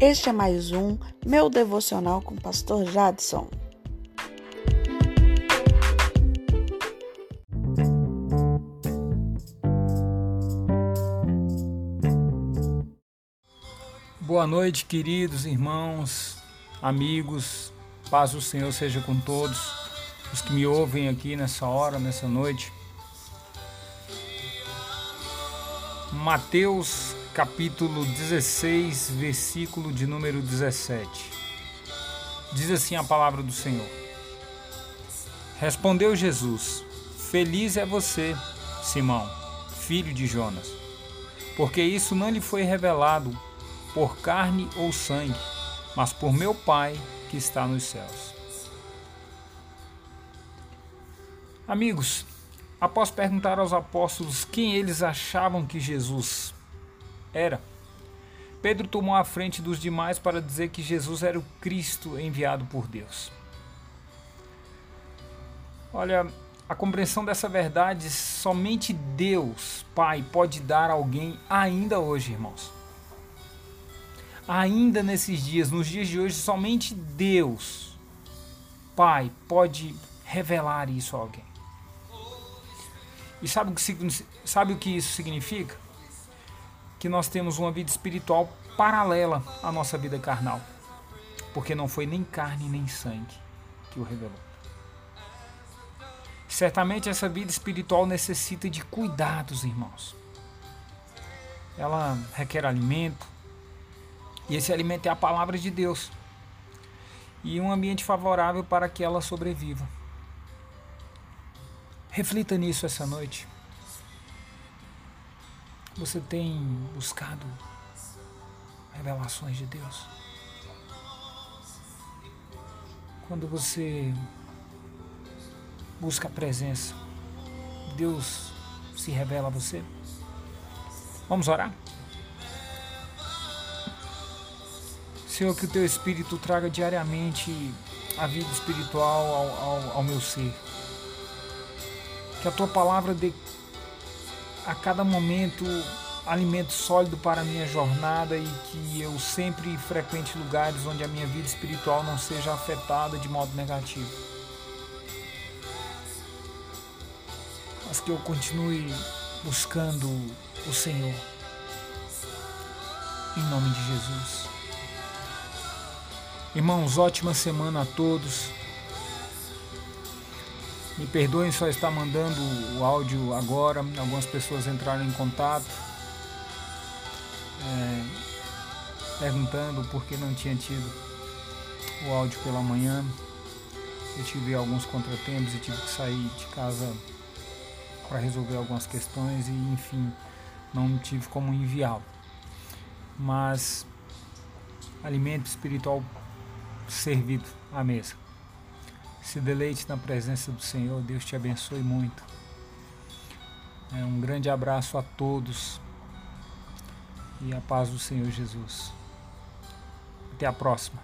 Este é mais um meu devocional com o pastor Jadson. Boa noite, queridos irmãos, amigos. Paz do Senhor seja com todos os que me ouvem aqui nessa hora, nessa noite. Mateus capítulo 16, versículo de número 17. Diz assim a palavra do Senhor: Respondeu Jesus: Feliz é você, Simão, filho de Jonas, porque isso não lhe foi revelado por carne ou sangue, mas por meu Pai que está nos céus. Amigos, após perguntar aos apóstolos quem eles achavam que Jesus era. Pedro tomou a frente dos demais para dizer que Jesus era o Cristo enviado por Deus. Olha, a compreensão dessa verdade somente Deus, Pai, pode dar a alguém ainda hoje, irmãos. Ainda nesses dias, nos dias de hoje, somente Deus, Pai, pode revelar isso a alguém. E sabe o que, sabe o que isso significa? Que nós temos uma vida espiritual paralela à nossa vida carnal, porque não foi nem carne nem sangue que o revelou. Certamente essa vida espiritual necessita de cuidados, irmãos. Ela requer alimento, e esse alimento é a palavra de Deus e um ambiente favorável para que ela sobreviva. Reflita nisso essa noite. Você tem buscado revelações de Deus? Quando você busca a presença, Deus se revela a você? Vamos orar? Senhor, que o teu Espírito traga diariamente a vida espiritual ao, ao, ao meu ser. Que a tua palavra dê a cada momento alimento sólido para a minha jornada e que eu sempre frequente lugares onde a minha vida espiritual não seja afetada de modo negativo. Mas que eu continue buscando o Senhor. Em nome de Jesus. Irmãos, ótima semana a todos. Me perdoem só estar mandando o áudio agora, algumas pessoas entraram em contato é, perguntando por que não tinha tido o áudio pela manhã. Eu tive alguns contratempos e tive que sair de casa para resolver algumas questões e enfim, não tive como enviá-lo. Mas alimento espiritual servido à mesa. Se deleite na presença do Senhor. Deus te abençoe muito. É, um grande abraço a todos e a paz do Senhor Jesus. Até a próxima.